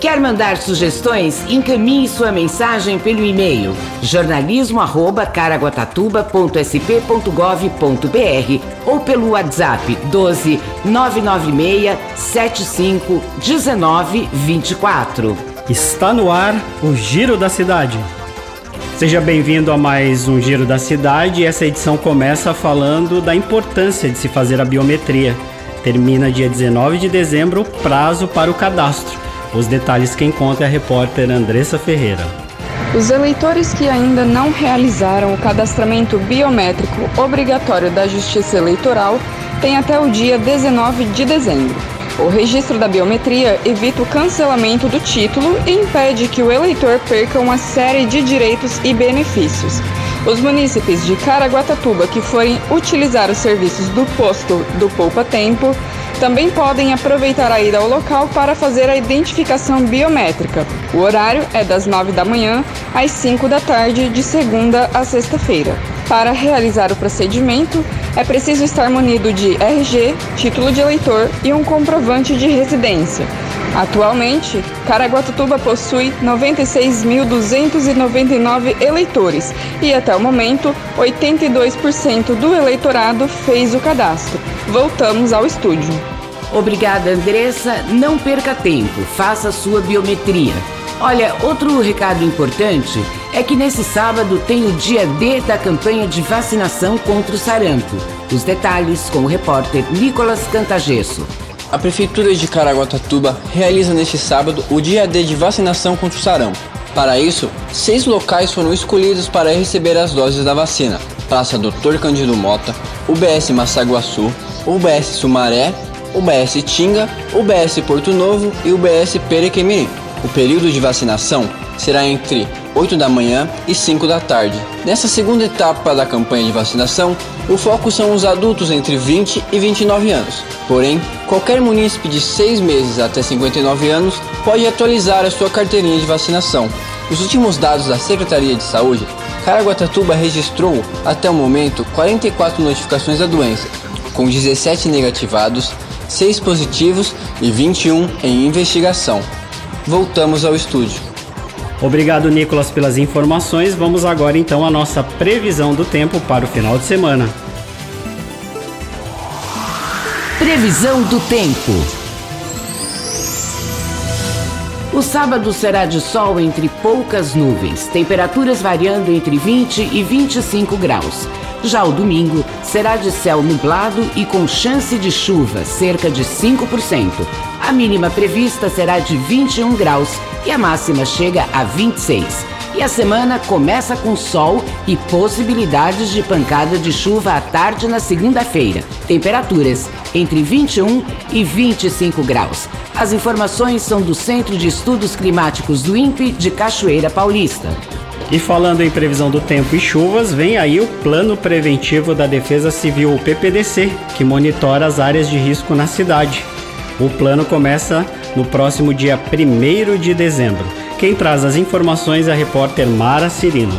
Quer mandar sugestões? Encaminhe sua mensagem pelo e-mail jornalismo@caraguatatuba.sp.gov.br ou pelo WhatsApp 12 996 75 19 24. Está no ar o Giro da Cidade. Seja bem-vindo a mais um Giro da Cidade. Essa edição começa falando da importância de se fazer a biometria. Termina dia 19 de dezembro o prazo para o cadastro. Os detalhes quem conta é a repórter Andressa Ferreira. Os eleitores que ainda não realizaram o cadastramento biométrico obrigatório da Justiça Eleitoral têm até o dia 19 de dezembro. O registro da biometria evita o cancelamento do título e impede que o eleitor perca uma série de direitos e benefícios. Os munícipes de Caraguatatuba que forem utilizar os serviços do posto do Poupa Tempo também podem aproveitar a ida ao local para fazer a identificação biométrica. O horário é das 9 da manhã às 5 da tarde, de segunda a sexta-feira. Para realizar o procedimento, é preciso estar munido de RG, título de eleitor e um comprovante de residência. Atualmente, Caraguatatuba possui 96.299 eleitores e, até o momento, 82% do eleitorado fez o cadastro. Voltamos ao estúdio. Obrigada, Andressa. Não perca tempo, faça sua biometria. Olha, outro recado importante é que nesse sábado tem o dia D da campanha de vacinação contra o sarampo. Os detalhes com o repórter Nicolas Cantagesso. A Prefeitura de Caraguatatuba realiza neste sábado o dia D de vacinação contra o sarampo. Para isso, seis locais foram escolhidos para receber as doses da vacina: Praça Doutor Cândido Mota, UBS Massaguaçu, UBS Sumaré, UBS Tinga, UBS Porto Novo e UBS Perequemirim. O período de vacinação será entre 8 da manhã e 5 da tarde. Nessa segunda etapa da campanha de vacinação, o foco são os adultos entre 20 e 29 anos. Porém, qualquer munícipe de 6 meses até 59 anos pode atualizar a sua carteirinha de vacinação. Os últimos dados da Secretaria de Saúde, Caraguatatuba registrou, até o momento, 44 notificações da doença, com 17 negativados, 6 positivos e 21 em investigação. Voltamos ao estúdio. Obrigado, Nicolas, pelas informações. Vamos agora então à nossa previsão do tempo para o final de semana. Previsão do tempo. O sábado será de sol entre poucas nuvens, temperaturas variando entre 20 e 25 graus. Já o domingo será de céu nublado e com chance de chuva, cerca de 5%. A mínima prevista será de 21 graus e a máxima chega a 26. E a semana começa com sol e possibilidades de pancada de chuva à tarde na segunda-feira. Temperaturas entre 21 e 25 graus. As informações são do Centro de Estudos Climáticos do INPE de Cachoeira Paulista. E falando em previsão do tempo e chuvas, vem aí o Plano Preventivo da Defesa Civil, o PPDC, que monitora as áreas de risco na cidade. O plano começa no próximo dia 1 de dezembro. Quem traz as informações é a repórter Mara Cirino.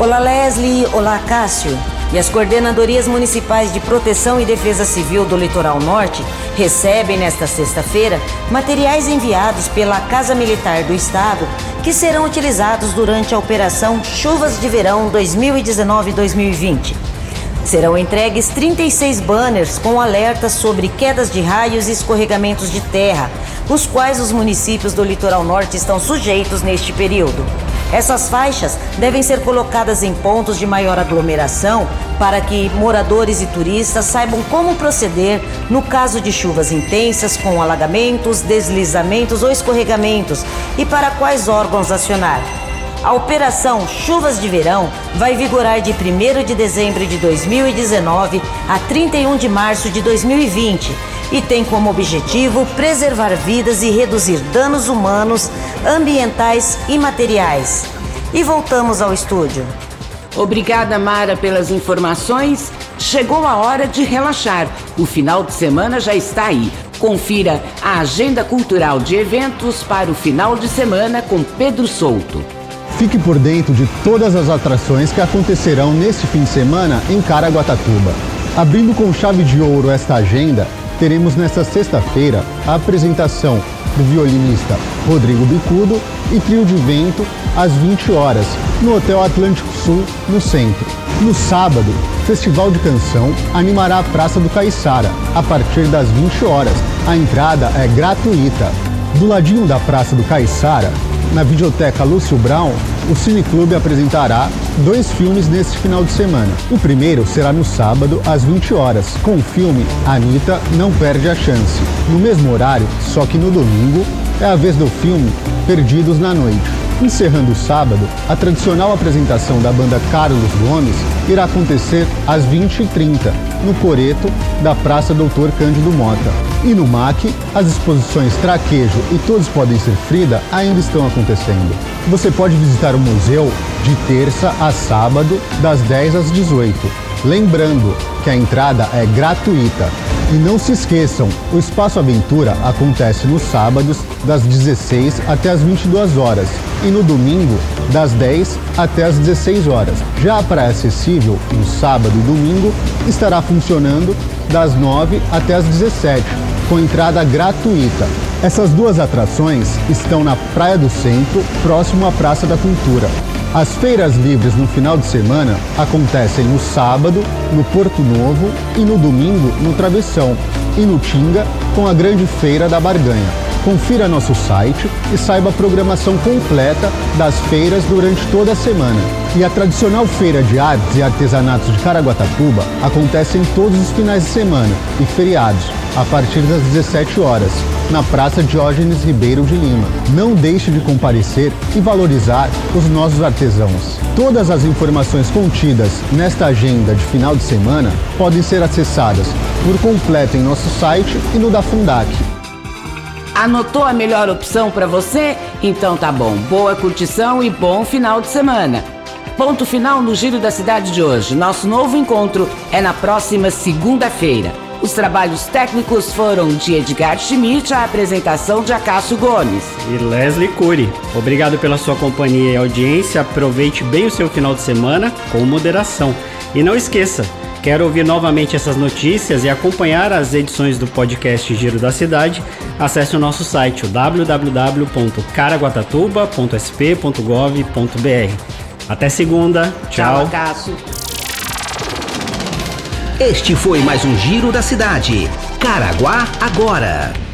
Olá Leslie, olá Cássio. E as coordenadorias municipais de proteção e defesa civil do Litoral Norte recebem nesta sexta-feira materiais enviados pela Casa Militar do Estado que serão utilizados durante a Operação Chuvas de Verão 2019-2020. Serão entregues 36 banners com alertas sobre quedas de raios e escorregamentos de terra, os quais os municípios do litoral norte estão sujeitos neste período. Essas faixas devem ser colocadas em pontos de maior aglomeração para que moradores e turistas saibam como proceder no caso de chuvas intensas com alagamentos, deslizamentos ou escorregamentos e para quais órgãos acionar. A operação Chuvas de Verão vai vigorar de 1 de dezembro de 2019 a 31 de março de 2020 e tem como objetivo preservar vidas e reduzir danos humanos, ambientais e materiais. E voltamos ao estúdio. Obrigada, Mara, pelas informações. Chegou a hora de relaxar. O final de semana já está aí. Confira a agenda cultural de eventos para o final de semana com Pedro Souto. Fique por dentro de todas as atrações que acontecerão neste fim de semana em Caraguatatuba. Abrindo com chave de ouro esta agenda, teremos nesta sexta-feira a apresentação do violinista Rodrigo Bicudo e trio de vento às 20 horas, no Hotel Atlântico Sul, no centro. No sábado, Festival de Canção animará a Praça do Caiçara, a partir das 20 horas. A entrada é gratuita. Do ladinho da Praça do Caiçara, na videoteca Lúcio Brown, o Cineclube apresentará dois filmes neste final de semana. O primeiro será no sábado, às 20 horas, com o filme Anitta Não Perde a Chance. No mesmo horário, só que no domingo, é a vez do filme Perdidos na Noite. Encerrando o sábado, a tradicional apresentação da banda Carlos Gomes irá acontecer às 20h30, no Coreto da Praça Doutor Cândido Mota. E no MAC, as exposições Traquejo e Todos Podem Ser Frida ainda estão acontecendo. Você pode visitar o museu de terça a sábado, das 10 às 18. Lembrando que a entrada é gratuita. E não se esqueçam, o Espaço Aventura acontece nos sábados, das 16 até as 22 horas, e no domingo, das 10 até as 16 horas. Já a Praia Acessível, no sábado e domingo, estará funcionando das 9 até as 17, com entrada gratuita. Essas duas atrações estão na Praia do Centro, próximo à Praça da Cultura. As feiras livres no final de semana acontecem no sábado, no Porto Novo e no domingo no Travessão e no Tinga com a Grande Feira da Barganha. Confira nosso site e saiba a programação completa das feiras durante toda a semana. E a tradicional Feira de Artes e Artesanatos de Caraguatatuba acontece em todos os finais de semana e feriados, a partir das 17 horas, na Praça Diógenes Ribeiro de Lima. Não deixe de comparecer e valorizar os nossos artesãos. Todas as informações contidas nesta agenda de final de semana podem ser acessadas por completo em nosso site e no da Fundac. Anotou a melhor opção para você? Então tá bom. Boa curtição e bom final de semana. Ponto final no Giro da Cidade de hoje. Nosso novo encontro é na próxima segunda-feira. Os trabalhos técnicos foram de Edgar Schmidt, a apresentação de Acácio Gomes. E Leslie Cury. Obrigado pela sua companhia e audiência. Aproveite bem o seu final de semana com moderação. E não esqueça, quer ouvir novamente essas notícias e acompanhar as edições do podcast Giro da Cidade? Acesse o nosso site www.caraguatatuba.sp.gov.br. Até segunda. Tchau. Tchau. Este foi mais um Giro da Cidade. Caraguá agora.